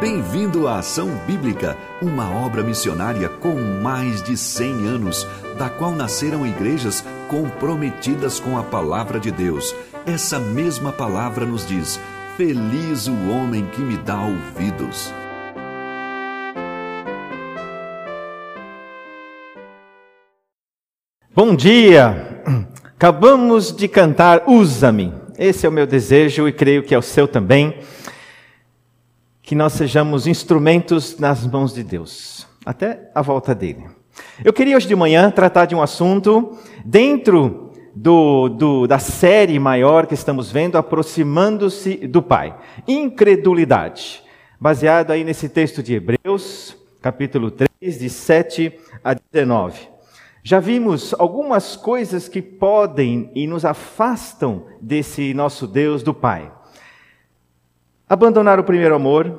Bem-vindo à Ação Bíblica, uma obra missionária com mais de 100 anos, da qual nasceram igrejas comprometidas com a palavra de Deus. Essa mesma palavra nos diz: Feliz o homem que me dá ouvidos. Bom dia! Acabamos de cantar Usa-me. Esse é o meu desejo e creio que é o seu também. Que nós sejamos instrumentos nas mãos de Deus, até a volta dele. Eu queria hoje de manhã tratar de um assunto dentro do, do, da série maior que estamos vendo, aproximando-se do Pai. Incredulidade. Baseado aí nesse texto de Hebreus, capítulo 3, de 7 a 19. Já vimos algumas coisas que podem e nos afastam desse nosso Deus do Pai. Abandonar o primeiro amor,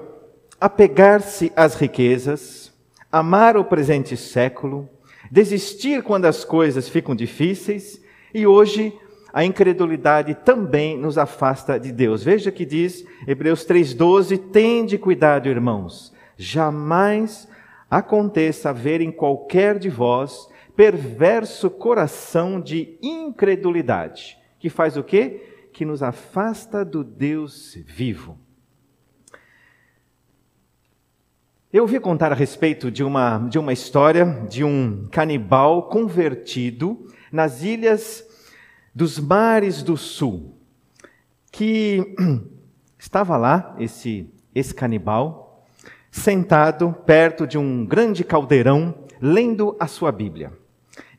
apegar-se às riquezas, amar o presente século, desistir quando as coisas ficam difíceis e hoje a incredulidade também nos afasta de Deus. Veja que diz Hebreus 3,12: Tende cuidado, irmãos, jamais aconteça haver em qualquer de vós perverso coração de incredulidade, que faz o quê? Que nos afasta do Deus vivo. Eu ouvi contar a respeito de uma, de uma história de um canibal convertido nas ilhas dos mares do sul, que estava lá, esse, esse canibal, sentado perto de um grande caldeirão, lendo a sua Bíblia.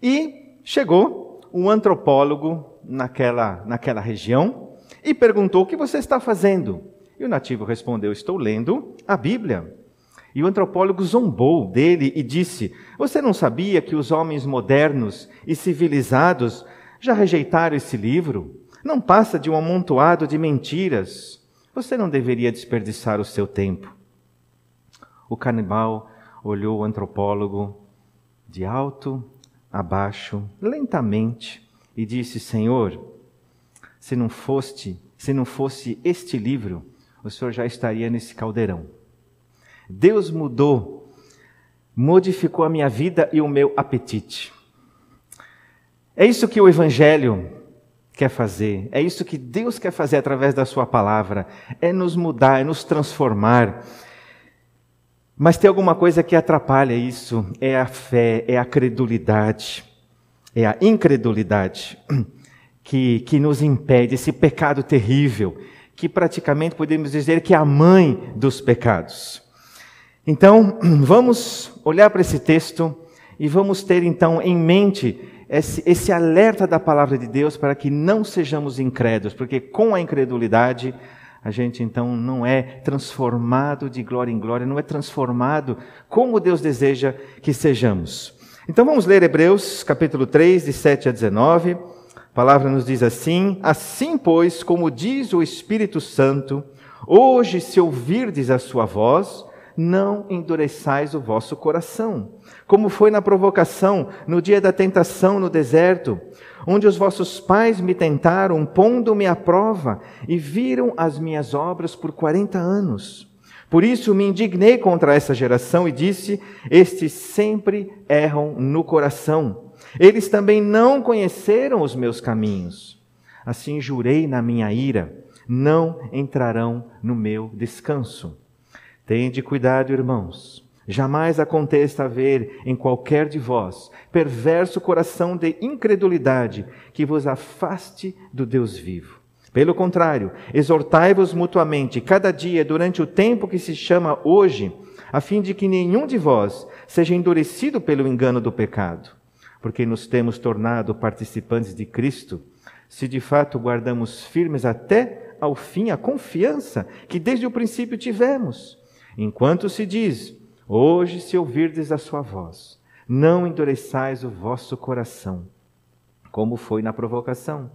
E chegou um antropólogo naquela, naquela região e perguntou: O que você está fazendo? E o nativo respondeu: Estou lendo a Bíblia. E o antropólogo zombou dele e disse: Você não sabia que os homens modernos e civilizados já rejeitaram esse livro? Não passa de um amontoado de mentiras. Você não deveria desperdiçar o seu tempo. O canibal olhou o antropólogo de alto abaixo, lentamente, e disse: Senhor, se não fosse, se não fosse este livro, o Senhor já estaria nesse caldeirão. Deus mudou, modificou a minha vida e o meu apetite. É isso que o Evangelho quer fazer, é isso que Deus quer fazer através da Sua palavra, é nos mudar, é nos transformar. Mas tem alguma coisa que atrapalha isso: é a fé, é a credulidade, é a incredulidade que, que nos impede, esse pecado terrível, que praticamente podemos dizer que é a mãe dos pecados. Então, vamos olhar para esse texto e vamos ter então em mente esse, esse alerta da palavra de Deus para que não sejamos incrédulos, porque com a incredulidade a gente então não é transformado de glória em glória, não é transformado como Deus deseja que sejamos. Então vamos ler Hebreus capítulo 3, de 7 a 19. A palavra nos diz assim: Assim, pois, como diz o Espírito Santo, hoje, se ouvirdes a sua voz, não endureçais o vosso coração, como foi na provocação, no dia da tentação no deserto onde os vossos pais me tentaram, pondo-me à prova, e viram as minhas obras por quarenta anos. Por isso me indignei contra essa geração e disse: Estes sempre erram no coração. Eles também não conheceram os meus caminhos. Assim jurei na minha ira: não entrarão no meu descanso. Tende cuidado, irmãos Jamais aconteça haver em qualquer de vós perverso coração de incredulidade que vos afaste do Deus vivo. Pelo contrário, exortai-vos mutuamente cada dia durante o tempo que se chama hoje, a fim de que nenhum de vós seja endurecido pelo engano do pecado, porque nos temos tornado participantes de Cristo, se de fato guardamos firmes até ao fim a confiança que desde o princípio tivemos. Enquanto se diz, Hoje, se ouvirdes a sua voz, não endureçais o vosso coração, como foi na provocação.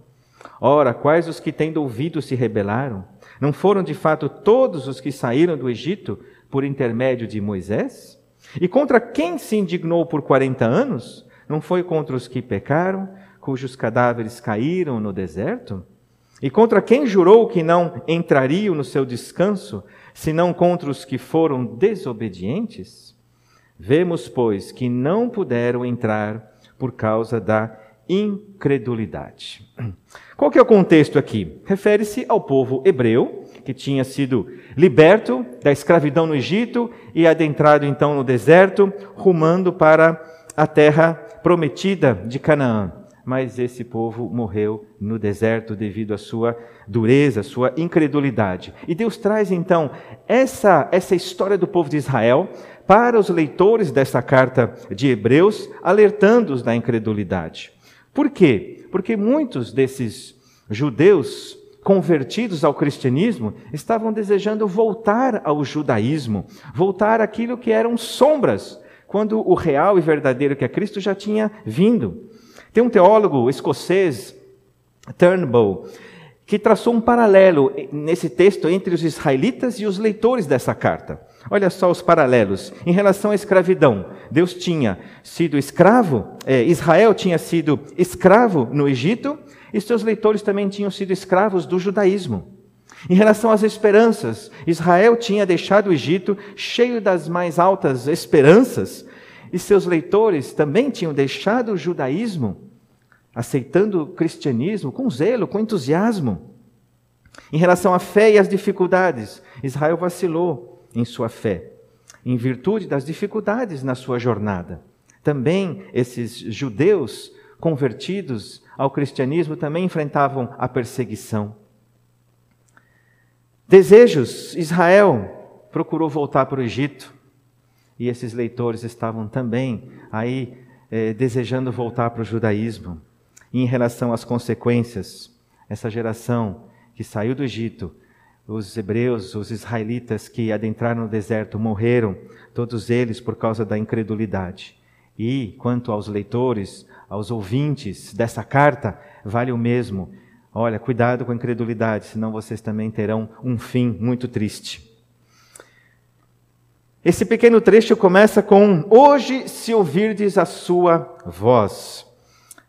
Ora, quais os que tendo ouvido se rebelaram? Não foram de fato todos os que saíram do Egito por intermédio de Moisés? E contra quem se indignou por quarenta anos? Não foi contra os que pecaram, cujos cadáveres caíram no deserto? E contra quem jurou que não entrariam no seu descanso, senão contra os que foram desobedientes? Vemos, pois, que não puderam entrar por causa da incredulidade. Qual que é o contexto aqui? Refere-se ao povo hebreu, que tinha sido liberto da escravidão no Egito e adentrado então no deserto, rumando para a terra prometida de Canaã. Mas esse povo morreu no deserto devido à sua dureza, sua incredulidade. E Deus traz então essa, essa história do povo de Israel para os leitores dessa carta de Hebreus, alertando-os da incredulidade. Por quê? Porque muitos desses judeus convertidos ao cristianismo estavam desejando voltar ao judaísmo, voltar àquilo que eram sombras, quando o real e verdadeiro que é Cristo já tinha vindo. Tem um teólogo escocês, Turnbull, que traçou um paralelo nesse texto entre os israelitas e os leitores dessa carta. Olha só os paralelos. Em relação à escravidão, Deus tinha sido escravo, é, Israel tinha sido escravo no Egito, e seus leitores também tinham sido escravos do judaísmo. Em relação às esperanças, Israel tinha deixado o Egito cheio das mais altas esperanças, e seus leitores também tinham deixado o judaísmo, aceitando o cristianismo com zelo, com entusiasmo. Em relação à fé e às dificuldades, Israel vacilou em sua fé, em virtude das dificuldades na sua jornada. Também esses judeus convertidos ao cristianismo também enfrentavam a perseguição. Desejos: Israel procurou voltar para o Egito e esses leitores estavam também aí eh, desejando voltar para o judaísmo. E em relação às consequências, essa geração que saiu do Egito, os hebreus, os israelitas que adentraram no deserto morreram, todos eles por causa da incredulidade. E quanto aos leitores, aos ouvintes dessa carta, vale o mesmo. Olha, cuidado com a incredulidade, senão vocês também terão um fim muito triste. Esse pequeno trecho começa com: Hoje, se ouvirdes a sua voz.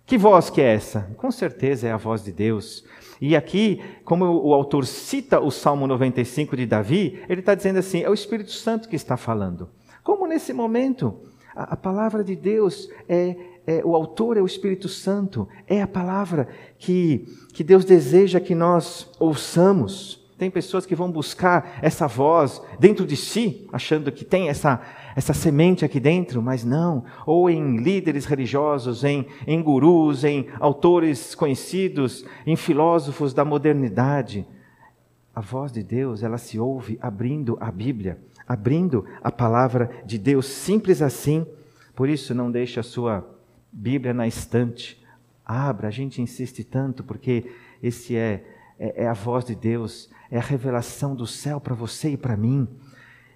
Que voz que é essa? Com certeza é a voz de Deus. E aqui, como o autor cita o Salmo 95 de Davi, ele está dizendo assim: é o Espírito Santo que está falando. Como nesse momento, a, a palavra de Deus é, é, o autor é o Espírito Santo, é a palavra que, que Deus deseja que nós ouçamos. Tem pessoas que vão buscar essa voz dentro de si, achando que tem essa, essa semente aqui dentro, mas não. Ou em líderes religiosos, em, em gurus, em autores conhecidos, em filósofos da modernidade. A voz de Deus, ela se ouve abrindo a Bíblia, abrindo a palavra de Deus, simples assim. Por isso, não deixe a sua Bíblia na estante. Abra, a gente insiste tanto porque esse é, é, é a voz de Deus, é a revelação do céu para você e para mim.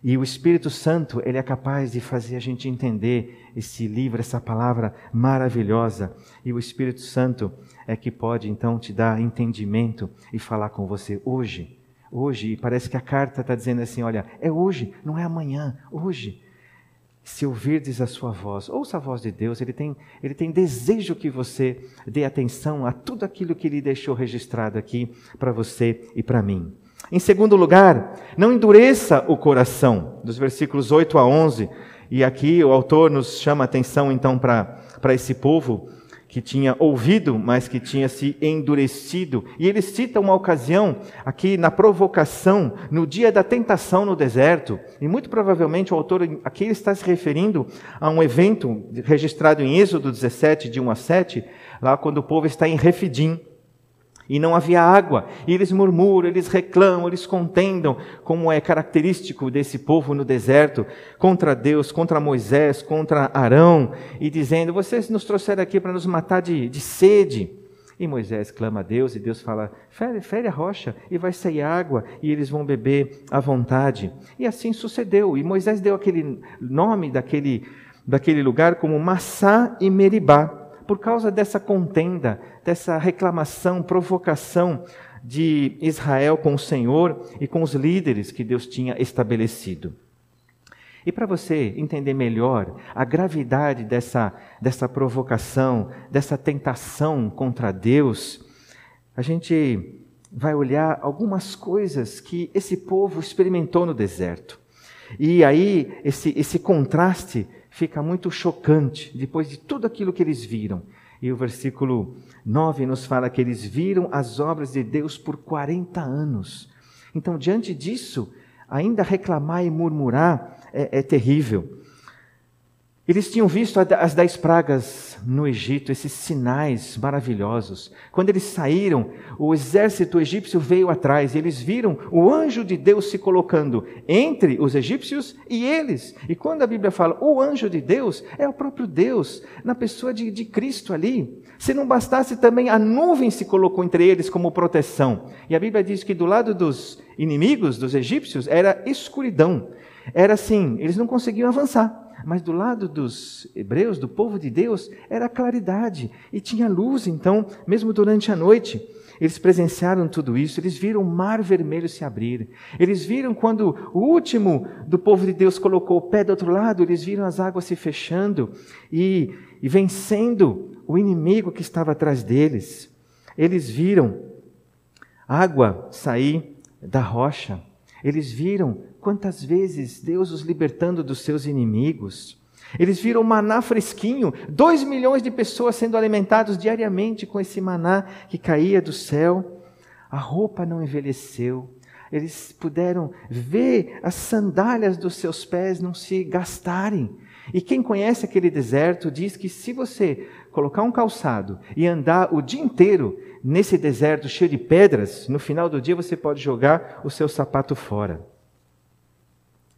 E o Espírito Santo, ele é capaz de fazer a gente entender esse livro, essa palavra maravilhosa. E o Espírito Santo é que pode então te dar entendimento e falar com você hoje. Hoje, e parece que a carta está dizendo assim: olha, é hoje, não é amanhã, hoje se ouvirdes a sua voz, ouça a voz de Deus, ele tem, ele tem desejo que você dê atenção a tudo aquilo que ele deixou registrado aqui para você e para mim. Em segundo lugar, não endureça o coração, dos versículos 8 a 11, e aqui o autor nos chama atenção então para esse povo que tinha ouvido, mas que tinha se endurecido. E ele cita uma ocasião aqui na provocação, no dia da tentação no deserto. E muito provavelmente o autor aqui está se referindo a um evento registrado em Êxodo 17, de 1 a 7, lá quando o povo está em Refidim e não havia água. E eles murmuram, eles reclamam, eles contendam, como é característico desse povo no deserto, contra Deus, contra Moisés, contra Arão, e dizendo: Vocês nos trouxeram aqui para nos matar de, de sede. E Moisés clama a Deus, e Deus fala: fere, fere a rocha, e vai sair água, e eles vão beber à vontade. E assim sucedeu. E Moisés deu aquele nome daquele, daquele lugar como Massá e Meribá por causa dessa contenda, dessa reclamação, provocação de Israel com o Senhor e com os líderes que Deus tinha estabelecido. E para você entender melhor a gravidade dessa, dessa provocação, dessa tentação contra Deus, a gente vai olhar algumas coisas que esse povo experimentou no deserto. E aí esse, esse contraste fica muito chocante depois de tudo aquilo que eles viram. E o versículo 9 nos fala que eles viram as obras de Deus por 40 anos. Então, diante disso, ainda reclamar e murmurar é, é terrível. Eles tinham visto as dez pragas no Egito, esses sinais maravilhosos. Quando eles saíram, o exército egípcio veio atrás e eles viram o anjo de Deus se colocando entre os egípcios e eles. E quando a Bíblia fala o anjo de Deus, é o próprio Deus, na pessoa de, de Cristo ali. Se não bastasse também, a nuvem se colocou entre eles como proteção. E a Bíblia diz que do lado dos inimigos, dos egípcios, era escuridão. Era assim, eles não conseguiam avançar. Mas do lado dos hebreus, do povo de Deus, era claridade e tinha luz. Então, mesmo durante a noite, eles presenciaram tudo isso, eles viram o mar vermelho se abrir. Eles viram quando o último do povo de Deus colocou o pé do outro lado, eles viram as águas se fechando e, e vencendo o inimigo que estava atrás deles. Eles viram água sair da rocha. Eles viram quantas vezes Deus os libertando dos seus inimigos. Eles viram maná fresquinho, dois milhões de pessoas sendo alimentados diariamente com esse maná que caía do céu. A roupa não envelheceu. Eles puderam ver as sandálias dos seus pés não se gastarem. E quem conhece aquele deserto diz que se você colocar um calçado e andar o dia inteiro nesse deserto cheio de pedras, no final do dia você pode jogar o seu sapato fora.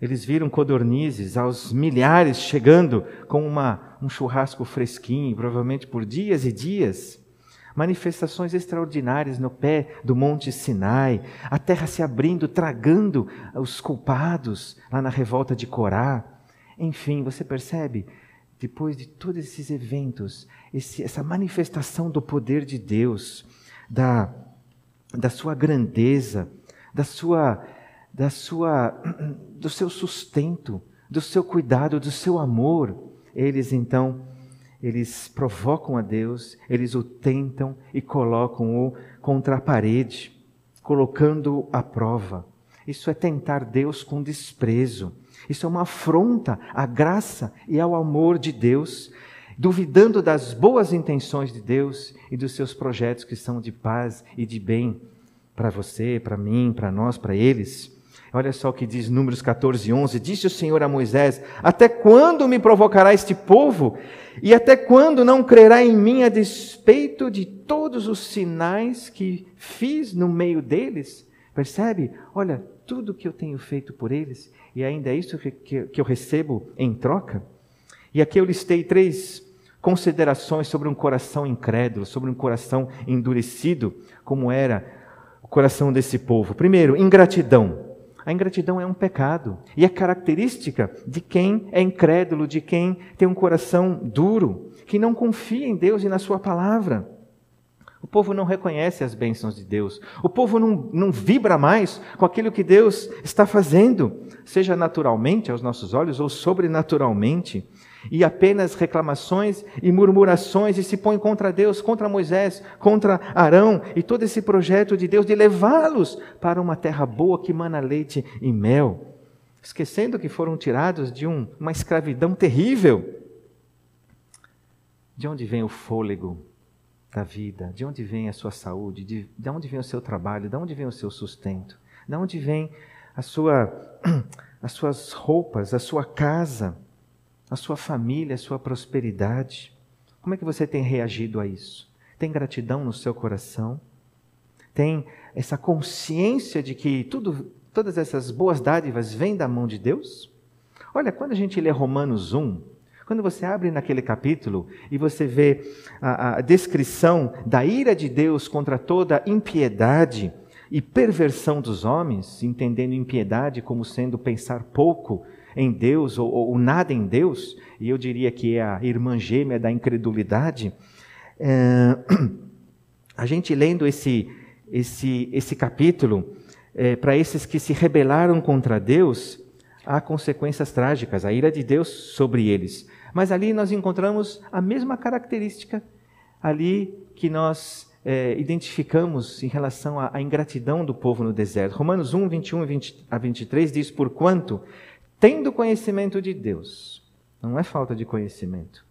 Eles viram codornizes aos milhares chegando com uma, um churrasco fresquinho, provavelmente por dias e dias. Manifestações extraordinárias no pé do Monte Sinai, a terra se abrindo, tragando os culpados lá na revolta de Corá. Enfim, você percebe? Depois de todos esses eventos, esse, essa manifestação do poder de Deus, da, da sua grandeza, da sua, da sua, do seu sustento, do seu cuidado, do seu amor, eles então, eles provocam a Deus, eles o tentam e colocam-o contra a parede, colocando-o à prova. Isso é tentar Deus com desprezo. Isso é uma afronta à graça e ao amor de Deus duvidando das boas intenções de Deus e dos seus projetos que são de paz e de bem para você, para mim, para nós, para eles. Olha só o que diz Números 14, 11. Disse o Senhor a Moisés: Até quando me provocará este povo? E até quando não crerá em mim a despeito de todos os sinais que fiz no meio deles? Percebe? Olha, tudo que eu tenho feito por eles, e ainda é isso que, que, que eu recebo em troca. E aqui eu listei três considerações sobre um coração incrédulo, sobre um coração endurecido, como era o coração desse povo. Primeiro, ingratidão. A ingratidão é um pecado e é característica de quem é incrédulo, de quem tem um coração duro, que não confia em Deus e na Sua palavra. O povo não reconhece as bênçãos de Deus. O povo não, não vibra mais com aquilo que Deus está fazendo, seja naturalmente aos nossos olhos ou sobrenaturalmente e apenas reclamações e murmurações e se põe contra Deus, contra Moisés, contra Arão e todo esse projeto de Deus de levá-los para uma terra boa que mana leite e mel, esquecendo que foram tirados de um, uma escravidão terrível. De onde vem o fôlego da vida? De onde vem a sua saúde? De, de onde vem o seu trabalho? De onde vem o seu sustento? De onde vem a sua, as suas roupas, a sua casa? A sua família, a sua prosperidade. Como é que você tem reagido a isso? Tem gratidão no seu coração? Tem essa consciência de que tudo, todas essas boas dádivas vêm da mão de Deus? Olha, quando a gente lê Romanos 1, quando você abre naquele capítulo e você vê a, a descrição da ira de Deus contra toda impiedade e perversão dos homens, entendendo impiedade como sendo pensar pouco em Deus ou, ou, nada em Deus, e eu diria que é a irmã gêmea da incredulidade, é, a gente lendo esse, esse, esse capítulo, é, para esses que se rebelaram contra Deus, há consequências trágicas, a ira de Deus sobre eles. Mas ali nós encontramos a mesma característica ali que nós é, identificamos em relação à, à, ingratidão do povo no deserto. Romanos 1, 21 20, a 23 diz: Porquanto, tendo conhecimento de Deus, não é falta de conhecimento,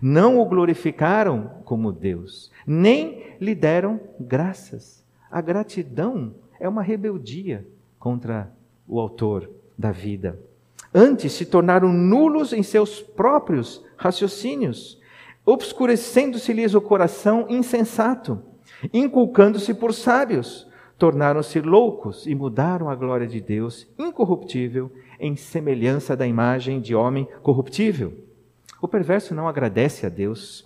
não o glorificaram como Deus, nem lhe deram graças. A gratidão é uma rebeldia contra o autor da vida. Antes se tornaram nulos em seus próprios raciocínios, obscurecendo-se-lhes o coração insensato, inculcando-se por sábios, tornaram-se loucos e mudaram a glória de Deus incorruptível em semelhança da imagem de homem corruptível. O perverso não agradece a Deus.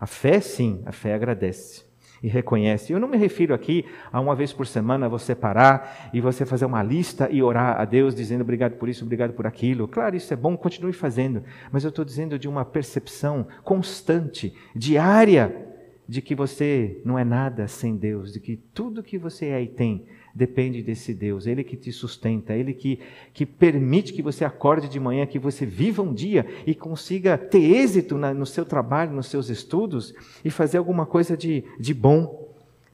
A fé, sim, a fé agradece e reconhece. Eu não me refiro aqui a uma vez por semana você parar e você fazer uma lista e orar a Deus dizendo obrigado por isso, obrigado por aquilo. Claro, isso é bom, continue fazendo, mas eu estou dizendo de uma percepção constante, diária, de que você não é nada sem Deus, de que tudo que você é e tem depende desse Deus, Ele que te sustenta, Ele que, que permite que você acorde de manhã, que você viva um dia e consiga ter êxito na, no seu trabalho, nos seus estudos e fazer alguma coisa de, de bom.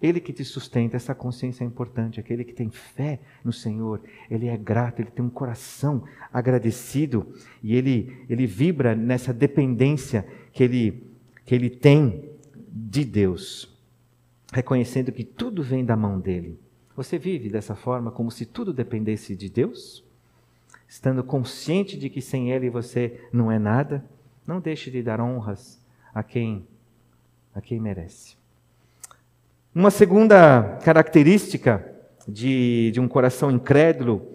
Ele que te sustenta, essa consciência é importante. Aquele que tem fé no Senhor, ele é grato, ele tem um coração agradecido e ele, ele vibra nessa dependência que ele, que ele tem de Deus, reconhecendo que tudo vem da mão dele. Você vive dessa forma como se tudo dependesse de Deus? Estando consciente de que sem Ele você não é nada? Não deixe de dar honras a quem, a quem merece. Uma segunda característica de, de um coração incrédulo,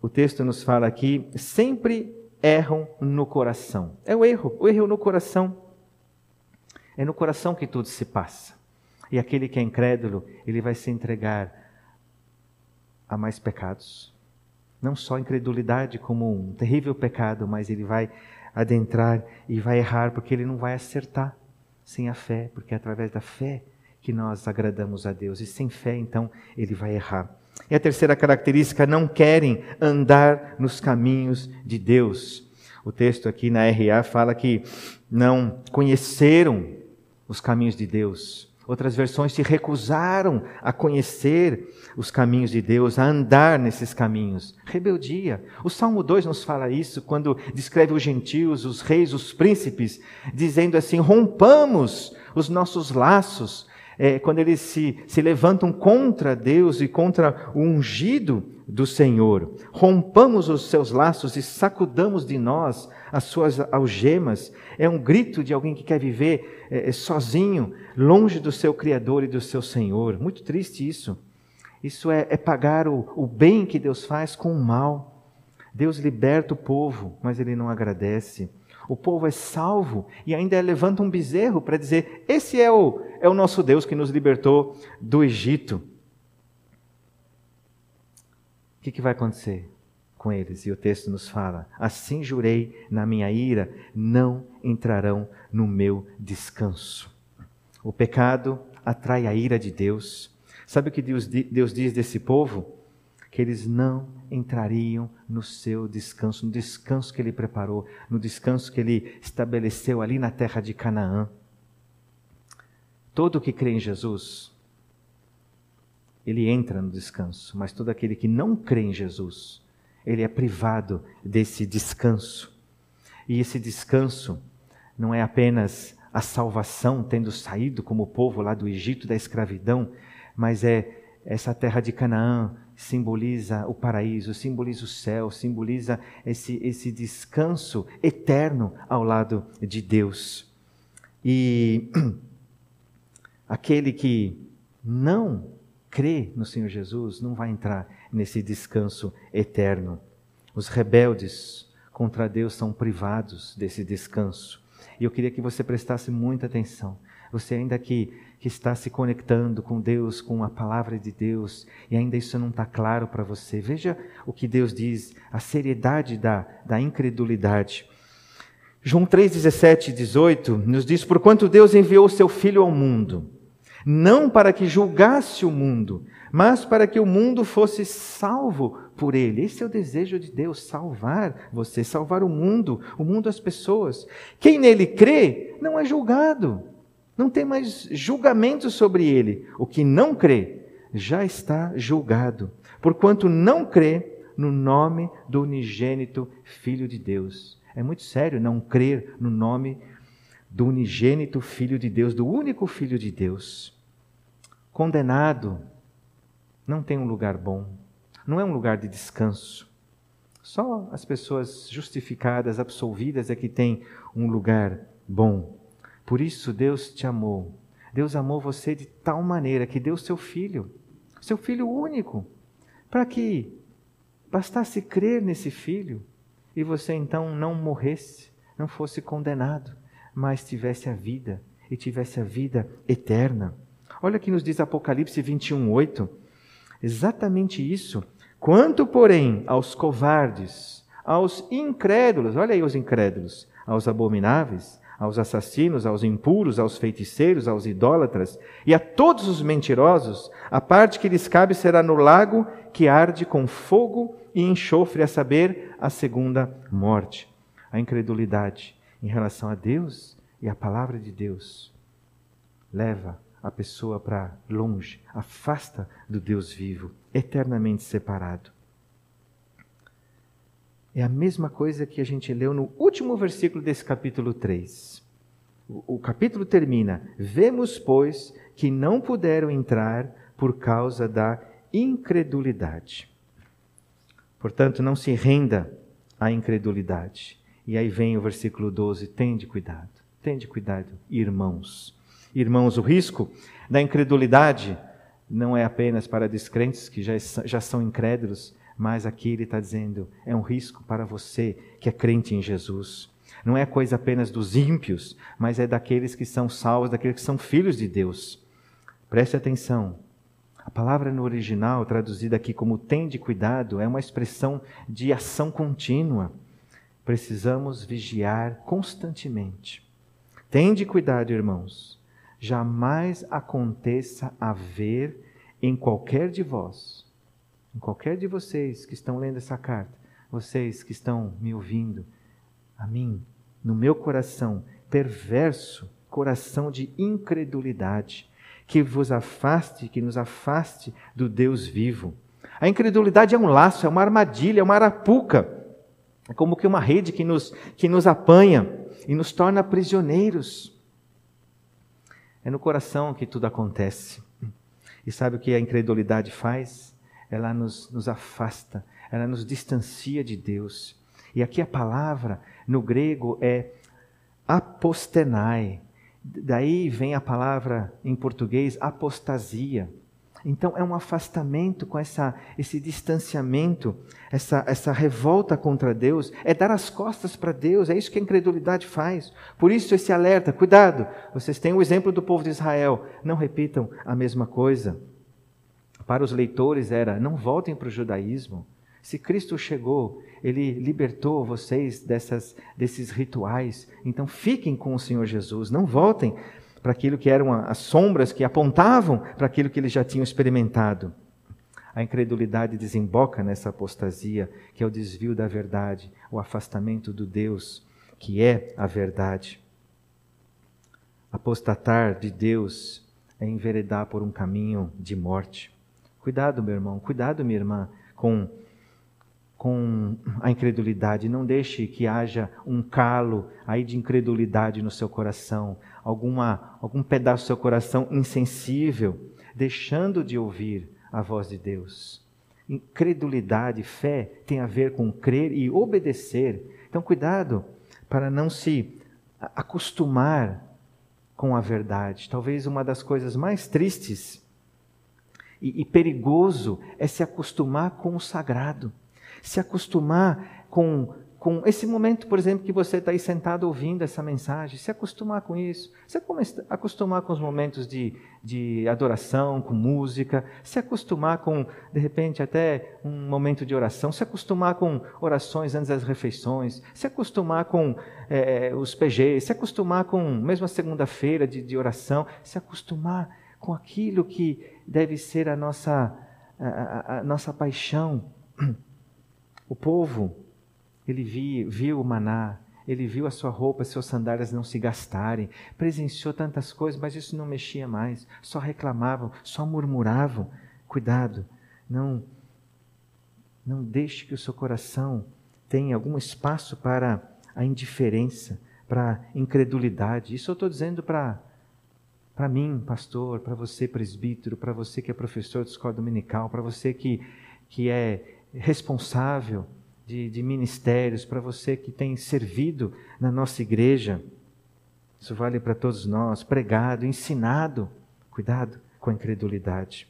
o texto nos fala aqui, sempre erram no coração. É o erro, o erro no coração. É no coração que tudo se passa. E aquele que é incrédulo, ele vai se entregar a mais pecados. Não só incredulidade como um terrível pecado, mas ele vai adentrar e vai errar, porque ele não vai acertar sem a fé, porque é através da fé que nós agradamos a Deus. E sem fé, então, ele vai errar. E a terceira característica, não querem andar nos caminhos de Deus. O texto aqui na RA fala que não conheceram os caminhos de Deus. Outras versões se recusaram a conhecer os caminhos de Deus, a andar nesses caminhos. Rebeldia. O Salmo 2 nos fala isso quando descreve os gentios, os reis, os príncipes, dizendo assim: rompamos os nossos laços. É, quando eles se, se levantam contra Deus e contra o ungido do Senhor. Rompamos os seus laços e sacudamos de nós as suas algemas. É um grito de alguém que quer viver é, é, sozinho, longe do seu Criador e do seu Senhor. Muito triste isso. Isso é, é pagar o, o bem que Deus faz com o mal. Deus liberta o povo, mas ele não agradece. O povo é salvo e ainda levanta um bezerro para dizer: esse é o, é o nosso Deus que nos libertou do Egito. O que, que vai acontecer? Com eles. E o texto nos fala: Assim jurei na minha ira, não entrarão no meu descanso. O pecado atrai a ira de Deus. Sabe o que Deus, Deus diz desse povo? Que eles não entrariam no seu descanso, no descanso que ele preparou, no descanso que ele estabeleceu ali na terra de Canaã. Todo que crê em Jesus, ele entra no descanso, mas todo aquele que não crê em Jesus, ele é privado desse descanso. E esse descanso não é apenas a salvação, tendo saído como povo lá do Egito da escravidão, mas é essa terra de Canaã simboliza o paraíso, simboliza o céu, simboliza esse, esse descanso eterno ao lado de Deus. E aquele que não crê no Senhor Jesus não vai entrar nesse descanso eterno. Os rebeldes contra Deus são privados desse descanso. E eu queria que você prestasse muita atenção. Você ainda que, que está se conectando com Deus, com a palavra de Deus, e ainda isso não está claro para você. Veja o que Deus diz, a seriedade da, da incredulidade. João 3, 17 e 18 nos diz: Porquanto Deus enviou o seu Filho ao mundo, não para que julgasse o mundo, mas para que o mundo fosse salvo por ele. Esse é o desejo de Deus, salvar você, salvar o mundo, o mundo as pessoas. Quem nele crê não é julgado. Não tem mais julgamento sobre ele. O que não crê já está julgado, porquanto não crê no nome do unigênito Filho de Deus. É muito sério não crer no nome do unigênito Filho de Deus, do único Filho de Deus. Condenado não tem um lugar bom, não é um lugar de descanso. Só as pessoas justificadas, absolvidas, é que têm um lugar bom. Por isso Deus te amou. Deus amou você de tal maneira que deu seu filho, seu filho único, para que bastasse crer nesse filho e você então não morresse, não fosse condenado, mas tivesse a vida e tivesse a vida eterna. Olha que nos diz Apocalipse 21, 8. Exatamente isso. Quanto, porém, aos covardes, aos incrédulos, olha aí os incrédulos, aos abomináveis, aos assassinos, aos impuros, aos feiticeiros, aos idólatras e a todos os mentirosos, a parte que lhes cabe será no lago que arde com fogo e enxofre, a saber, a segunda morte. A incredulidade em relação a Deus e a palavra de Deus leva a pessoa para longe, afasta do Deus vivo, eternamente separado. É a mesma coisa que a gente leu no último versículo desse capítulo 3. O, o capítulo termina: Vemos, pois, que não puderam entrar por causa da incredulidade. Portanto, não se renda à incredulidade. E aí vem o versículo 12: Tende cuidado, tende cuidado, irmãos. Irmãos, o risco da incredulidade não é apenas para descrentes que já, já são incrédulos, mas aqui ele está dizendo: é um risco para você que é crente em Jesus. Não é coisa apenas dos ímpios, mas é daqueles que são salvos, daqueles que são filhos de Deus. Preste atenção. A palavra no original, traduzida aqui como tem de cuidado, é uma expressão de ação contínua. Precisamos vigiar constantemente. Tem de cuidado, irmãos. Jamais aconteça haver em qualquer de vós em qualquer de vocês que estão lendo essa carta, vocês que estão me ouvindo, a mim, no meu coração, perverso coração de incredulidade, que vos afaste, que nos afaste do Deus vivo. A incredulidade é um laço, é uma armadilha, é uma arapuca, é como que uma rede que nos, que nos apanha e nos torna prisioneiros. É no coração que tudo acontece. E sabe o que a incredulidade faz? ela nos, nos afasta, ela nos distancia de Deus. E aqui a palavra no grego é apostenai. Daí vem a palavra em português apostasia. Então é um afastamento com essa, esse distanciamento, essa, essa revolta contra Deus, é dar as costas para Deus, é isso que a incredulidade faz. Por isso esse alerta, cuidado, vocês têm o exemplo do povo de Israel, não repitam a mesma coisa para os leitores era: não voltem para o judaísmo. Se Cristo chegou, ele libertou vocês dessas, desses rituais. Então fiquem com o Senhor Jesus, não voltem para aquilo que eram as sombras que apontavam para aquilo que eles já tinham experimentado. A incredulidade desemboca nessa apostasia, que é o desvio da verdade, o afastamento do Deus, que é a verdade. Apostatar de Deus é enveredar por um caminho de morte. Cuidado, meu irmão, cuidado, minha irmã, com, com a incredulidade. Não deixe que haja um calo aí de incredulidade no seu coração, alguma, algum pedaço do seu coração insensível, deixando de ouvir a voz de Deus. Incredulidade, fé tem a ver com crer e obedecer. Então, cuidado para não se acostumar com a verdade. Talvez uma das coisas mais tristes e, e perigoso é se acostumar com o sagrado, se acostumar com, com esse momento, por exemplo, que você está aí sentado ouvindo essa mensagem, se acostumar com isso, se acostumar com os momentos de, de adoração, com música, se acostumar com, de repente, até um momento de oração, se acostumar com orações antes das refeições, se acostumar com é, os PGs, se acostumar com mesmo a segunda-feira de, de oração, se acostumar com aquilo que deve ser a nossa, a, a, a nossa paixão. O povo, ele viu, viu o maná, Ele viu a sua roupa, seus sandálias não se gastarem, presenciou tantas coisas, mas isso não mexia mais. Só reclamavam, só murmuravam. Cuidado, não não deixe que o seu coração tenha algum espaço para a indiferença, para a incredulidade. Isso eu estou dizendo para para mim, pastor, para você, presbítero, para você que é professor de escola dominical, para você que, que é responsável de, de ministérios, para você que tem servido na nossa igreja. Isso vale para todos nós, pregado, ensinado. Cuidado com a incredulidade.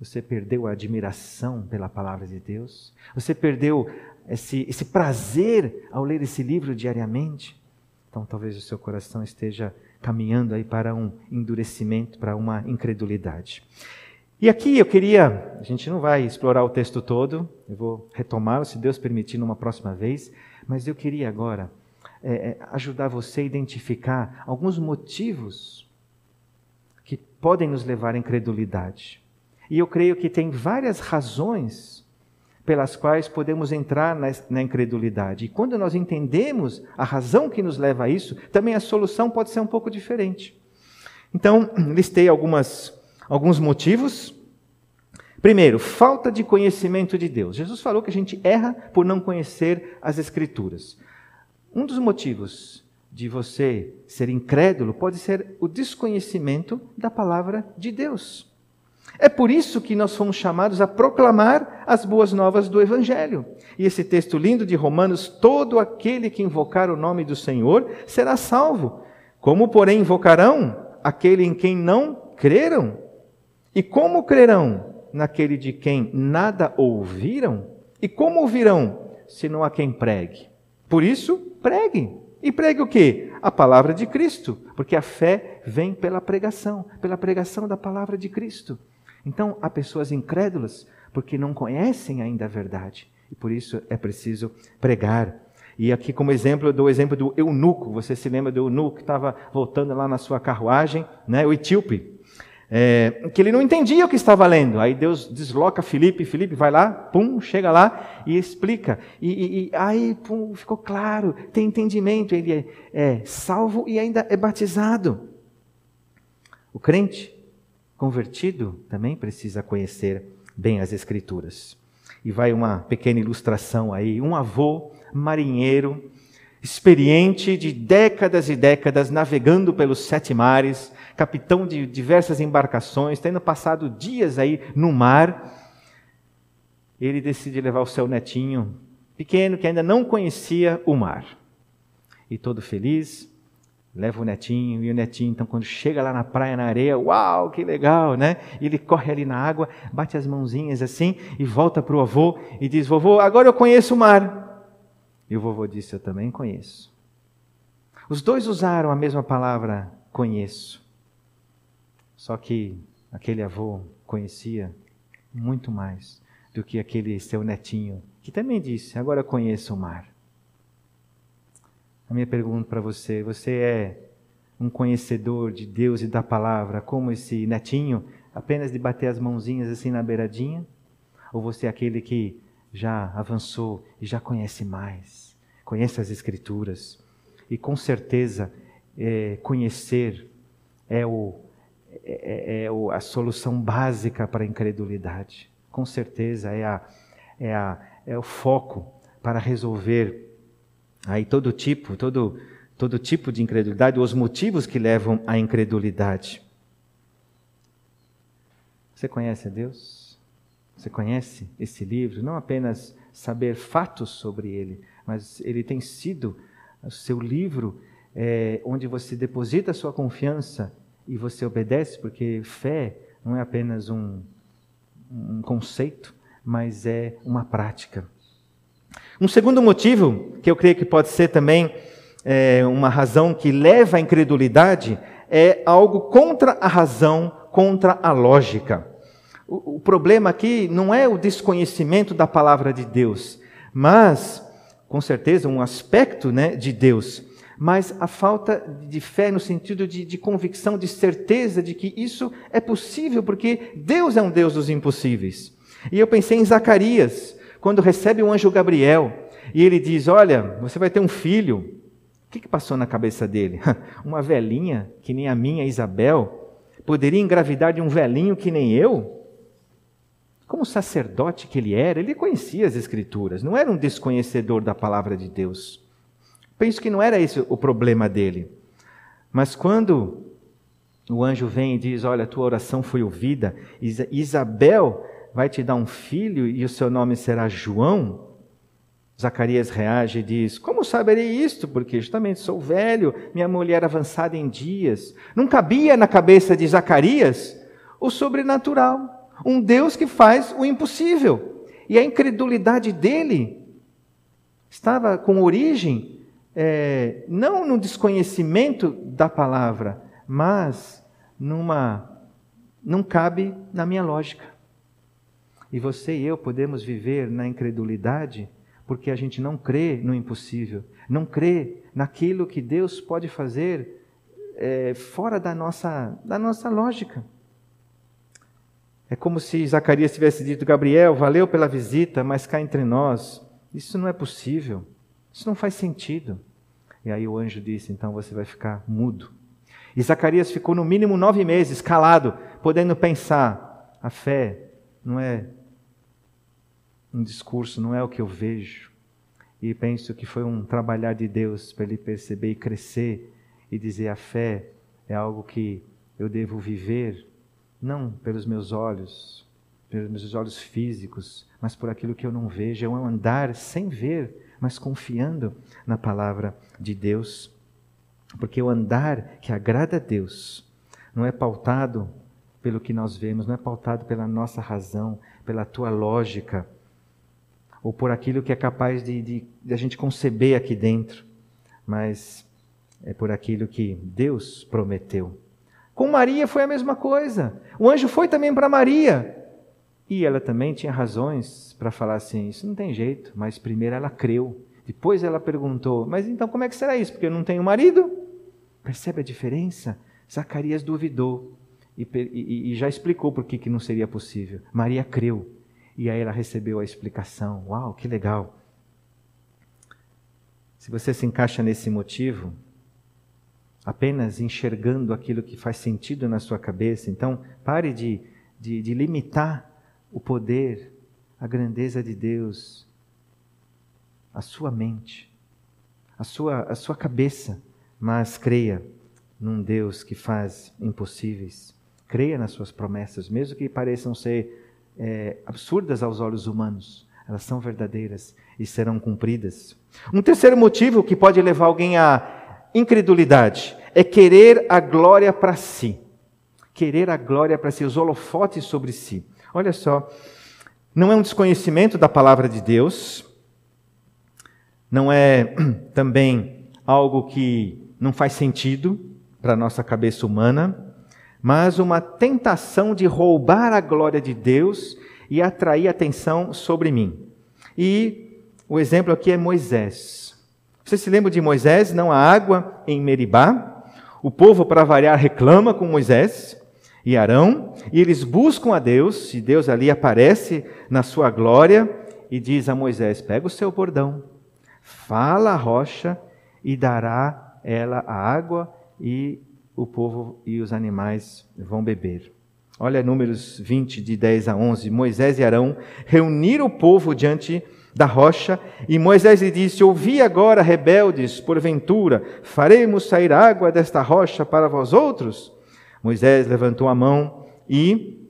Você perdeu a admiração pela palavra de Deus? Você perdeu esse, esse prazer ao ler esse livro diariamente? Então talvez o seu coração esteja caminhando aí para um endurecimento, para uma incredulidade. E aqui eu queria, a gente não vai explorar o texto todo, eu vou retomá-lo, se Deus permitir, numa próxima vez, mas eu queria agora é, é ajudar você a identificar alguns motivos que podem nos levar à incredulidade. E eu creio que tem várias razões pelas quais podemos entrar na, na, incredulidade. E quando nós entendemos a razão que nos leva a isso, também a solução pode ser um pouco diferente. Então, listei algumas, alguns motivos. Primeiro, falta de conhecimento de Deus. Jesus falou que a gente erra por não conhecer as Escrituras. Um dos motivos de você ser incrédulo pode ser o desconhecimento da palavra de Deus. É por isso que nós fomos chamados a proclamar as boas novas do Evangelho. E esse texto lindo de Romanos: todo aquele que invocar o nome do Senhor será salvo. Como, porém, invocarão aquele em quem não creram? E como crerão naquele de quem nada ouviram? E como ouvirão se não há quem pregue? Por isso, pregue. E pregue o quê? A palavra de Cristo, porque a fé vem pela pregação, pela pregação da palavra de Cristo. Então, há pessoas incrédulas porque não conhecem ainda a verdade. E por isso é preciso pregar. E aqui, como exemplo, eu dou o exemplo do eunuco. Você se lembra do eunuco que estava voltando lá na sua carruagem, né? o etíope. É, que ele não entendia o que estava lendo. Aí Deus desloca Felipe, Felipe vai lá, pum, chega lá e explica. E, e, e aí, pum, ficou claro, tem entendimento, ele é, é salvo e ainda é batizado. O crente convertido também precisa conhecer bem as Escrituras. E vai uma pequena ilustração aí: um avô marinheiro, experiente de décadas e décadas navegando pelos sete mares, capitão de diversas embarcações, tendo passado dias aí no mar, ele decide levar o seu netinho pequeno que ainda não conhecia o mar. E todo feliz, leva o netinho, e o netinho, então, quando chega lá na praia, na areia, uau, que legal, né? Ele corre ali na água, bate as mãozinhas assim, e volta para o avô e diz: Vovô, agora eu conheço o mar. E o vovô disse: Eu também conheço. Os dois usaram a mesma palavra, conheço. Só que aquele avô conhecia muito mais do que aquele seu netinho, que também disse: Agora conheço o mar. A minha pergunta para você: você é um conhecedor de Deus e da palavra, como esse netinho, apenas de bater as mãozinhas assim na beiradinha? Ou você é aquele que já avançou e já conhece mais, conhece as Escrituras? E com certeza, é, conhecer é, o, é, é, é a solução básica para a incredulidade. Com certeza, é, a, é, a, é o foco para resolver aí todo tipo, todo, todo tipo de incredulidade, os motivos que levam à incredulidade. Você conhece a Deus? Você conhece esse livro? Não apenas saber fatos sobre ele, mas ele tem sido o seu livro é, onde você deposita a sua confiança e você obedece, porque fé não é apenas um, um conceito, mas é uma prática. Um segundo motivo, que eu creio que pode ser também é, uma razão que leva à incredulidade, é algo contra a razão, contra a lógica. O, o problema aqui não é o desconhecimento da palavra de Deus, mas, com certeza, um aspecto né, de Deus, mas a falta de fé no sentido de, de convicção, de certeza de que isso é possível, porque Deus é um Deus dos impossíveis. E eu pensei em Zacarias, quando recebe o anjo Gabriel e ele diz: Olha, você vai ter um filho. O que, que passou na cabeça dele? Uma velhinha, que nem a minha Isabel, poderia engravidar de um velhinho que nem eu? Como sacerdote que ele era, ele conhecia as Escrituras, não era um desconhecedor da palavra de Deus. Penso que não era esse o problema dele. Mas quando o anjo vem e diz: Olha, tua oração foi ouvida, Isabel vai te dar um filho e o seu nome será João. Zacarias reage e diz: Como saberei isto? Porque justamente sou velho, minha mulher avançada em dias. Não cabia na cabeça de Zacarias o sobrenatural um Deus que faz o impossível. E a incredulidade dele estava com origem é, não no desconhecimento da palavra, mas numa. não cabe na minha lógica. E você e eu podemos viver na incredulidade porque a gente não crê no impossível, não crê naquilo que Deus pode fazer é, fora da nossa, da nossa lógica. É como se Zacarias tivesse dito: Gabriel, valeu pela visita, mas cá entre nós, isso não é possível, isso não faz sentido. E aí o anjo disse: então você vai ficar mudo. E Zacarias ficou no mínimo nove meses calado, podendo pensar: a fé não é um discurso, não é o que eu vejo. E penso que foi um trabalhar de Deus para ele perceber e crescer e dizer: a fé é algo que eu devo viver não pelos meus olhos, pelos meus olhos físicos, mas por aquilo que eu não vejo. É um andar sem ver, mas confiando na palavra de Deus. Porque o andar que agrada a Deus não é pautado pelo que nós vemos, não é pautado pela nossa razão, pela tua lógica, ou por aquilo que é capaz de, de, de a gente conceber aqui dentro, mas é por aquilo que Deus prometeu. Com Maria foi a mesma coisa. O anjo foi também para Maria. E ela também tinha razões para falar assim: isso não tem jeito, mas primeiro ela creu. Depois ela perguntou: mas então como é que será isso? Porque eu não tenho marido? Percebe a diferença? Zacarias duvidou e, e, e já explicou por que, que não seria possível. Maria creu. E aí ela recebeu a explicação. Uau, que legal! Se você se encaixa nesse motivo, apenas enxergando aquilo que faz sentido na sua cabeça. Então, pare de, de, de limitar o poder, a grandeza de Deus, a sua mente, a sua, a sua cabeça, mas creia num Deus que faz impossíveis. Creia nas suas promessas, mesmo que pareçam ser é, absurdas aos olhos humanos, elas são verdadeiras e serão cumpridas. Um terceiro motivo que pode levar alguém a incredulidade é querer a glória para si. Querer a glória para si, os holofotes sobre si. Olha só, não é um desconhecimento da palavra de Deus, não é também algo que não faz sentido para a nossa cabeça humana, mas uma tentação de roubar a glória de Deus e atrair atenção sobre mim. E o exemplo aqui é Moisés. Você se lembra de Moisés? Não há água em Meribá. O povo, para variar, reclama com Moisés e Arão, e eles buscam a Deus, e Deus ali aparece na sua glória e diz a Moisés: Pega o seu bordão, fala a rocha e dará ela a água, e o povo e os animais vão beber. Olha Números 20, de 10 a 11. Moisés e Arão reuniram o povo diante da rocha, e Moisés lhe disse: Ouvi agora, rebeldes, porventura, faremos sair água desta rocha para vós outros? Moisés levantou a mão e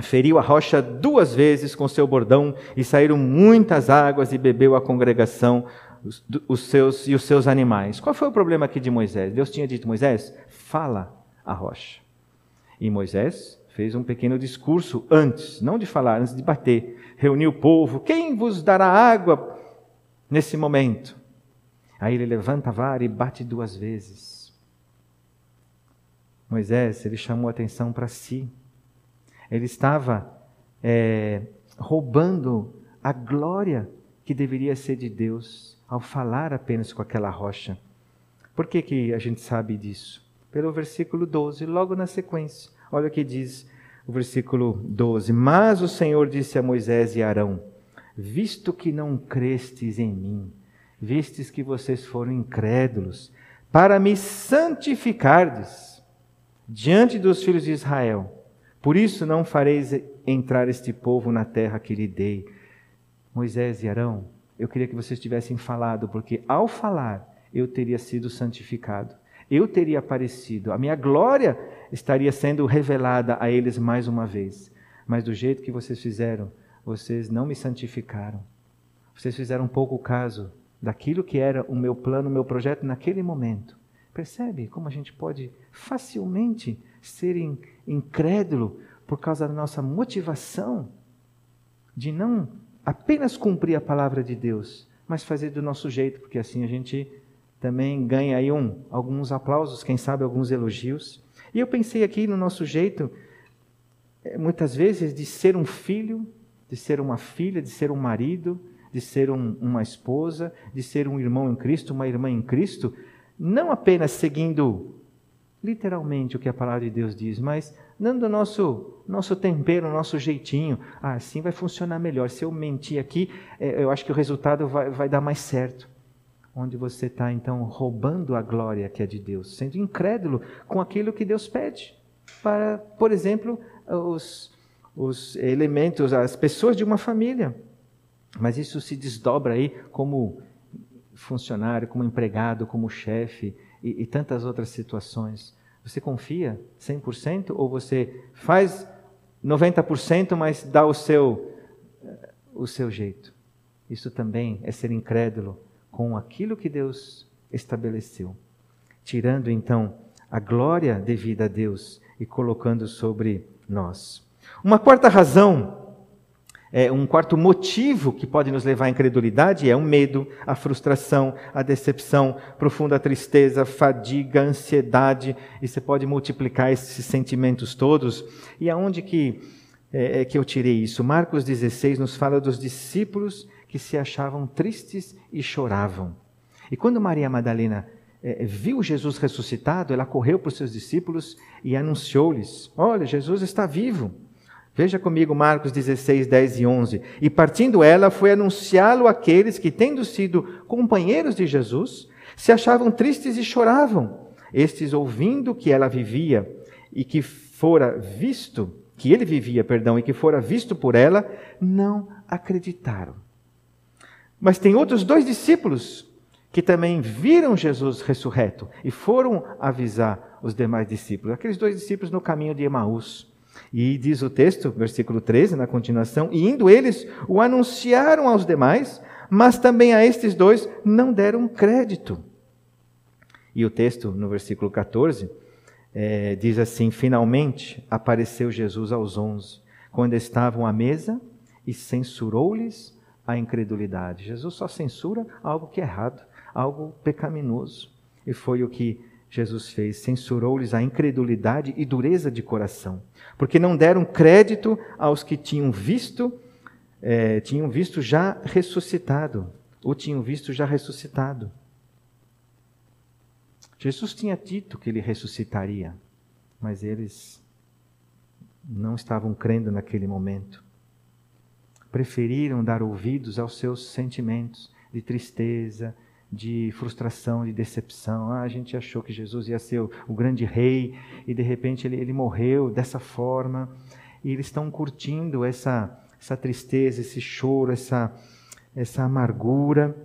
feriu a rocha duas vezes com seu bordão, e saíram muitas águas, e bebeu a congregação os, seus e os seus animais. Qual foi o problema aqui de Moisés? Deus tinha dito: Moisés, fala a rocha. E Moisés fez um pequeno discurso antes, não de falar, antes de bater reuniu o povo: Quem vos dará água nesse momento? Aí ele levanta a vara e bate duas vezes. Moisés, ele chamou a atenção para si. Ele estava é, roubando a glória que deveria ser de Deus ao falar apenas com aquela rocha. Por que, que a gente sabe disso? Pelo versículo 12, logo na sequência. Olha o que diz o versículo 12: Mas o Senhor disse a Moisés e Arão: visto que não crestes em mim, vistes que vocês foram incrédulos, para me santificardes diante dos filhos de Israel. Por isso não fareis entrar este povo na terra que lhe dei. Moisés e Arão, eu queria que vocês tivessem falado, porque ao falar eu teria sido santificado, eu teria aparecido, a minha glória estaria sendo revelada a eles mais uma vez. Mas do jeito que vocês fizeram, vocês não me santificaram. Vocês fizeram pouco caso daquilo que era o meu plano, o meu projeto naquele momento. Percebe como a gente pode facilmente ser incrédulo por causa da nossa motivação de não apenas cumprir a palavra de Deus, mas fazer do nosso jeito, porque assim a gente também ganha aí um, alguns aplausos, quem sabe alguns elogios. E eu pensei aqui no nosso jeito, eh, muitas vezes, de ser um filho, de ser uma filha, de ser um marido, de ser um, uma esposa, de ser um irmão em Cristo, uma irmã em Cristo, não apenas seguindo literalmente o que a palavra de Deus diz, mas dando o nosso, nosso tempero, nosso jeitinho. Ah, assim vai funcionar melhor. Se eu mentir aqui, é, eu acho que o resultado vai, vai dar mais certo. Onde você está, então, roubando a glória que é de Deus, sendo incrédulo com aquilo que Deus pede. Para, por exemplo, os, os elementos, as pessoas de uma família. Mas isso se desdobra aí como funcionário, como empregado, como chefe e, e tantas outras situações. Você confia 100% ou você faz 90%, mas dá o seu o seu jeito? Isso também é ser incrédulo com aquilo que Deus estabeleceu, tirando então a glória devida a Deus e colocando sobre nós. Uma quarta razão é, um quarto motivo que pode nos levar à incredulidade é o medo, a frustração, a decepção, profunda tristeza, fadiga, ansiedade, e você pode multiplicar esses sentimentos todos. E aonde que, é, é que eu tirei isso? Marcos 16 nos fala dos discípulos que se achavam tristes e choravam. E quando Maria Madalena é, viu Jesus ressuscitado, ela correu para os seus discípulos e anunciou-lhes: Olha, Jesus está vivo. Veja comigo Marcos 16, 10 e 11. E partindo ela, foi anunciá-lo àqueles que, tendo sido companheiros de Jesus, se achavam tristes e choravam. Estes, ouvindo que ela vivia e que fora visto, que ele vivia, perdão, e que fora visto por ela, não acreditaram. Mas tem outros dois discípulos que também viram Jesus ressurreto e foram avisar os demais discípulos, aqueles dois discípulos no caminho de Emaús. E diz o texto, versículo 13, na continuação: E indo eles, o anunciaram aos demais, mas também a estes dois não deram crédito. E o texto, no versículo 14, é, diz assim: Finalmente apareceu Jesus aos onze, quando estavam à mesa, e censurou-lhes a incredulidade. Jesus só censura algo que é errado, algo pecaminoso. E foi o que Jesus fez, censurou-lhes a incredulidade e dureza de coração, porque não deram crédito aos que tinham visto, é, tinham visto já ressuscitado, ou tinham visto já ressuscitado. Jesus tinha dito que ele ressuscitaria, mas eles não estavam crendo naquele momento. Preferiram dar ouvidos aos seus sentimentos de tristeza, de frustração, de decepção. Ah, a gente achou que Jesus ia ser o, o grande rei e de repente ele, ele morreu dessa forma. E eles estão curtindo essa, essa tristeza, esse choro, essa, essa amargura.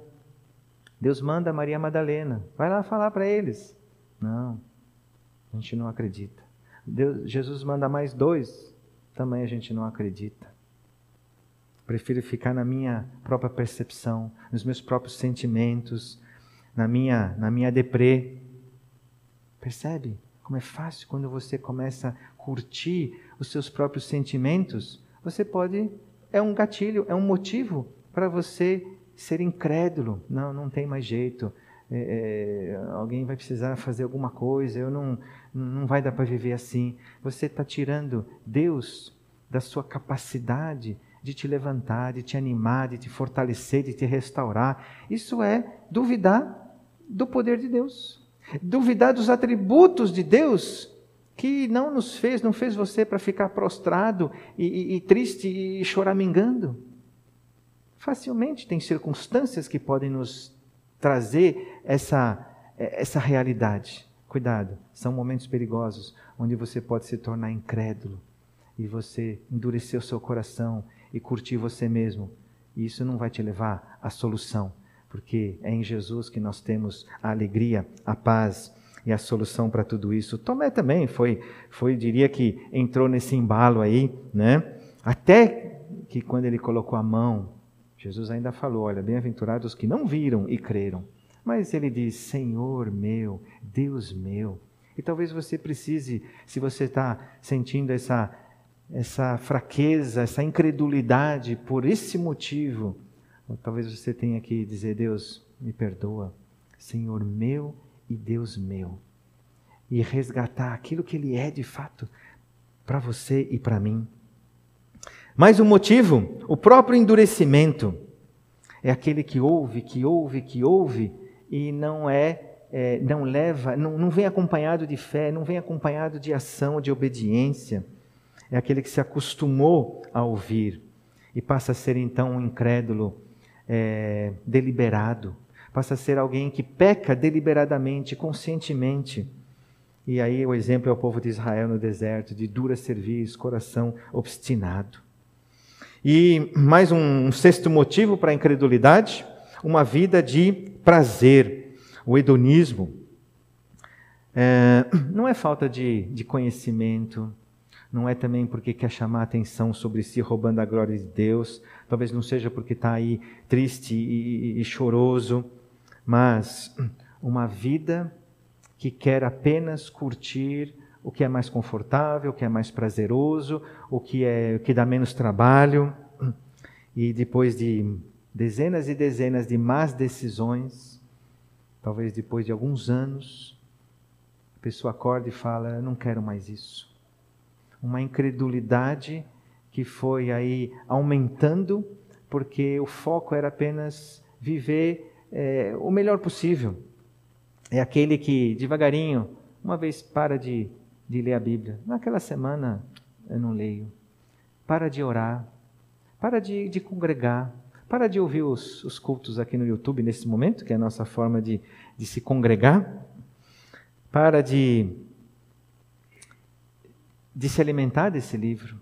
Deus manda Maria Madalena, vai lá falar para eles. Não, a gente não acredita. Deus, Jesus manda mais dois, também a gente não acredita. Prefiro ficar na minha própria percepção, nos meus próprios sentimentos, na minha, na minha deprê. Percebe como é fácil quando você começa a curtir os seus próprios sentimentos? Você pode, é um gatilho, é um motivo para você ser incrédulo. Não, não tem mais jeito. É, é, alguém vai precisar fazer alguma coisa, eu não, não vai dar para viver assim. Você está tirando Deus da sua capacidade de te levantar, de te animar, de te fortalecer, de te restaurar. Isso é duvidar do poder de Deus. Duvidar dos atributos de Deus que não nos fez, não fez você para ficar prostrado e, e, e triste e choramingando. Facilmente tem circunstâncias que podem nos trazer essa, essa realidade. Cuidado, são momentos perigosos onde você pode se tornar incrédulo e você endurecer o seu coração e curtir você mesmo. E isso não vai te levar à solução, porque é em Jesus que nós temos a alegria, a paz e a solução para tudo isso. Tomé também foi, foi, diria que entrou nesse embalo aí, né? Até que quando ele colocou a mão, Jesus ainda falou: Olha, bem-aventurados os que não viram e creram. Mas ele diz: Senhor meu, Deus meu. E talvez você precise, se você está sentindo essa, essa fraqueza, essa incredulidade por esse motivo, talvez você tenha que dizer: Deus, me perdoa, Senhor meu e Deus meu. E resgatar aquilo que Ele é de fato para você e para mim. Mas o motivo, o próprio endurecimento, é aquele que ouve, que ouve, que ouve e não é, é não leva, não, não vem acompanhado de fé, não vem acompanhado de ação, de obediência. É aquele que se acostumou a ouvir e passa a ser então um incrédulo é, deliberado, passa a ser alguém que peca deliberadamente, conscientemente. E aí o exemplo é o povo de Israel no deserto, de dura serviço, coração obstinado. E mais um sexto motivo para a incredulidade: uma vida de prazer, o hedonismo. É, não é falta de, de conhecimento, não é também porque quer chamar atenção sobre si, roubando a glória de Deus, talvez não seja porque está aí triste e, e, e choroso, mas uma vida que quer apenas curtir o que é mais confortável, o que é mais prazeroso, o que é o que dá menos trabalho. E depois de dezenas e dezenas de más decisões, talvez depois de alguns anos, a pessoa acorda e fala: "Eu não quero mais isso". Uma incredulidade que foi aí aumentando, porque o foco era apenas viver é, o melhor possível. É aquele que devagarinho, uma vez para de de ler a Bíblia. Naquela semana eu não leio. Para de orar. Para de, de congregar. Para de ouvir os, os, cultos aqui no YouTube nesse momento, que é a nossa forma de, de se congregar. Para de, de se alimentar desse livro.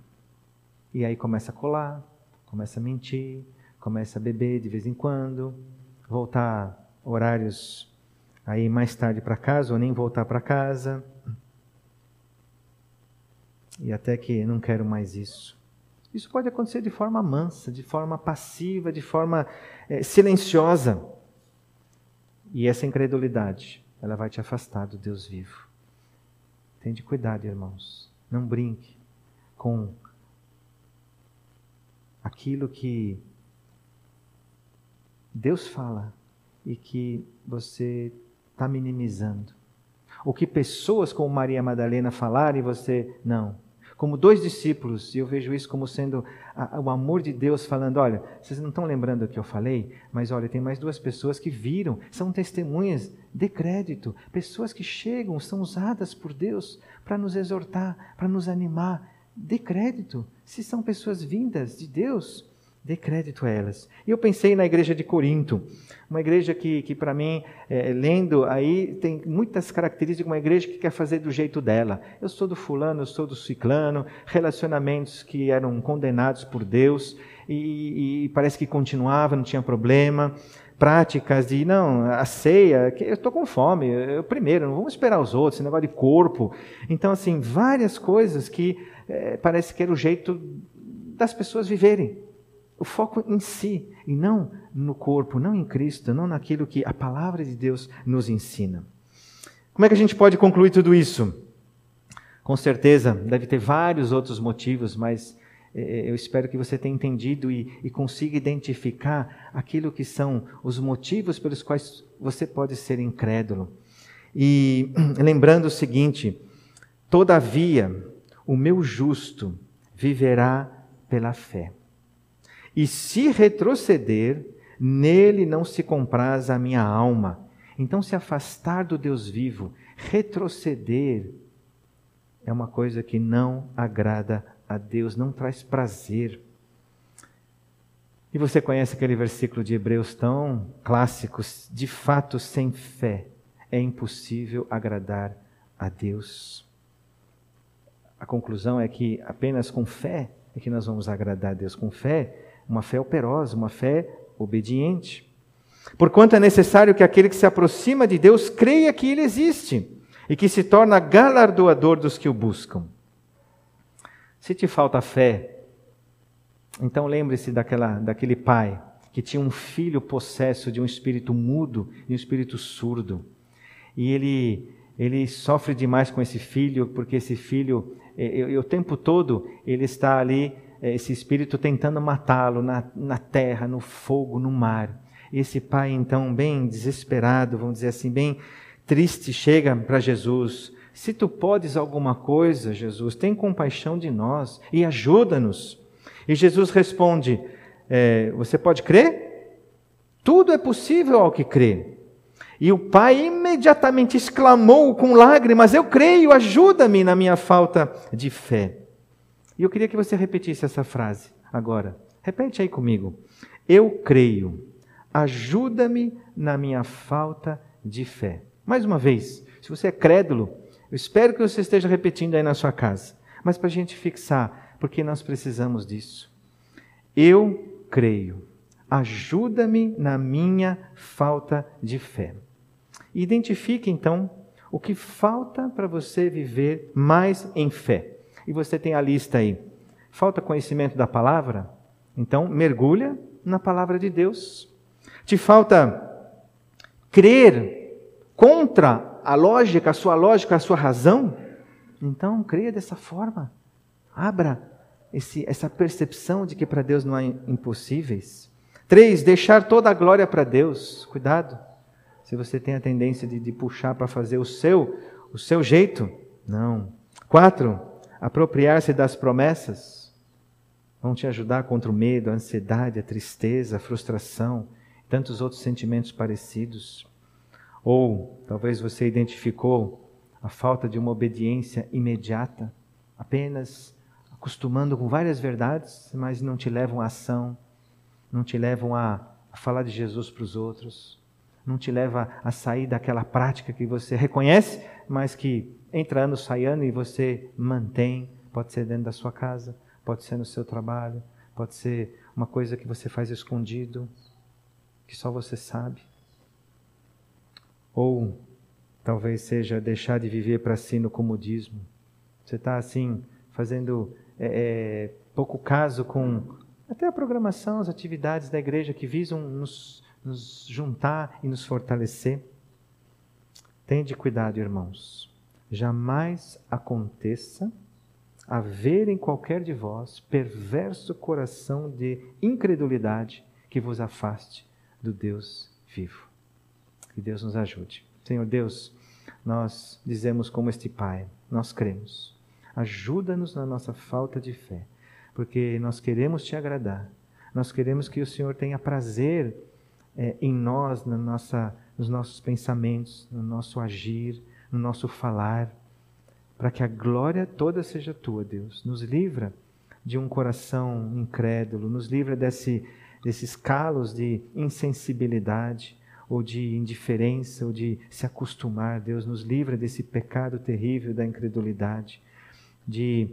E aí começa a colar, começa a mentir, começa a beber de vez em quando, voltar horários aí mais tarde para casa ou nem voltar para casa e até que não quero mais isso. Isso pode acontecer de forma mansa, de forma passiva, de forma é, silenciosa. E essa incredulidade, ela vai te afastar do Deus vivo. Tende cuidado, irmãos. Não brinque com aquilo que Deus fala e que você está minimizando. O que pessoas como Maria Madalena falaram e você não como dois discípulos, e eu vejo isso como sendo a, o amor de Deus falando: olha, vocês não estão lembrando o que eu falei, mas olha, tem mais duas pessoas que viram, são testemunhas de crédito, pessoas que chegam, são usadas por Deus para nos exortar, para nos animar. De crédito, se são pessoas vindas de Deus, Dê crédito a elas. E eu pensei na igreja de Corinto, uma igreja que, que para mim, é, lendo aí, tem muitas características uma igreja que quer fazer do jeito dela. Eu sou do fulano, eu sou do ciclano, relacionamentos que eram condenados por Deus e, e parece que continuava, não tinha problema. Práticas de, não, a ceia, eu estou com fome, eu primeiro, não vamos esperar os outros, esse negócio de corpo. Então, assim, várias coisas que é, parece que era o jeito das pessoas viverem o foco em si e não no corpo, não em Cristo, não naquilo que a palavra de Deus nos ensina. Como é que a gente pode concluir tudo isso? Com certeza deve ter vários outros motivos, mas eh, eu espero que você tenha entendido e, e consiga identificar aquilo que são os motivos pelos quais você pode ser incrédulo. E lembrando o seguinte: todavia, o meu justo viverá pela fé. E se retroceder, nele não se compraz a minha alma. Então, se afastar do Deus vivo, retroceder, é uma coisa que não agrada a Deus, não traz prazer. E você conhece aquele versículo de Hebreus tão clássico: de fato, sem fé é impossível agradar a Deus. A conclusão é que apenas com fé é que nós vamos agradar a Deus. Com fé, uma fé operosa, uma fé obediente. Porquanto é necessário que aquele que se aproxima de Deus creia que Ele existe e que se torna galardoador dos que o buscam. Se te falta fé, então lembre-se daquela, daquele pai que tinha um filho possesso de um espírito mudo e um espírito surdo. E ele, ele sofre demais com esse filho, porque esse filho, eh, e, o tempo todo, ele está ali, esse espírito tentando matá-lo na, na terra, no fogo, no mar. Esse pai, então, bem desesperado, vamos dizer assim, bem triste, chega para Jesus. Se tu podes alguma coisa, Jesus, tem compaixão de nós e ajuda-nos. E Jesus responde: é, Você pode crer? Tudo é possível ao que crê. E o pai imediatamente exclamou com lágrimas: Eu creio, ajuda-me na minha falta de fé. E eu queria que você repetisse essa frase agora. Repete aí comigo. Eu creio, ajuda-me na minha falta de fé. Mais uma vez, se você é crédulo, eu espero que você esteja repetindo aí na sua casa. Mas para a gente fixar, porque nós precisamos disso. Eu creio. Ajuda-me na minha falta de fé. Identifique então o que falta para você viver mais em fé. E você tem a lista aí. Falta conhecimento da palavra? Então, mergulha na palavra de Deus. Te falta crer contra a lógica, a sua lógica, a sua razão, então creia dessa forma. Abra esse, essa percepção de que para Deus não há impossíveis. Três, deixar toda a glória para Deus. Cuidado. Se você tem a tendência de, de puxar para fazer o seu, o seu jeito. Não. Quatro, apropriar-se das promessas. Vão te ajudar contra o medo, a ansiedade, a tristeza, a frustração, tantos outros sentimentos parecidos. Ou talvez você identificou a falta de uma obediência imediata, apenas acostumando com várias verdades, mas não te levam à ação, não te levam a, a falar de Jesus para os outros, não te leva a sair daquela prática que você reconhece, mas que entra ano, sai ano e você mantém. Pode ser dentro da sua casa, pode ser no seu trabalho, pode ser uma coisa que você faz escondido, que só você sabe. Ou talvez seja deixar de viver para si no comodismo. Você está assim, fazendo é, é, pouco caso com até a programação, as atividades da igreja que visam nos, nos juntar e nos fortalecer. Tende cuidado, irmãos. Jamais aconteça haver em qualquer de vós perverso coração de incredulidade que vos afaste do Deus vivo. Que Deus nos ajude. Senhor Deus, nós dizemos como este Pai, nós cremos. Ajuda-nos na nossa falta de fé, porque nós queremos te agradar. Nós queremos que o Senhor tenha prazer é, em nós, na nossa, nos nossos pensamentos, no nosso agir, no nosso falar, para que a glória toda seja tua, Deus. Nos livra de um coração incrédulo, nos livra desse, desses calos de insensibilidade, ou de indiferença, ou de se acostumar. Deus nos livra desse pecado terrível da incredulidade, de,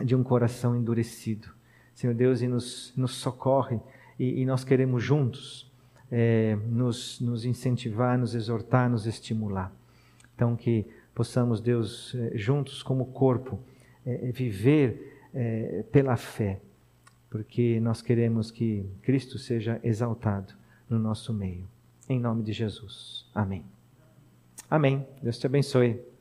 de um coração endurecido. Senhor Deus, e nos, nos socorre, e, e nós queremos juntos é, nos, nos incentivar, nos exortar, nos estimular. Então, que possamos, Deus, é, juntos como corpo, é, viver é, pela fé, porque nós queremos que Cristo seja exaltado no nosso meio. Em nome de Jesus. Amém. Amém. Deus te abençoe.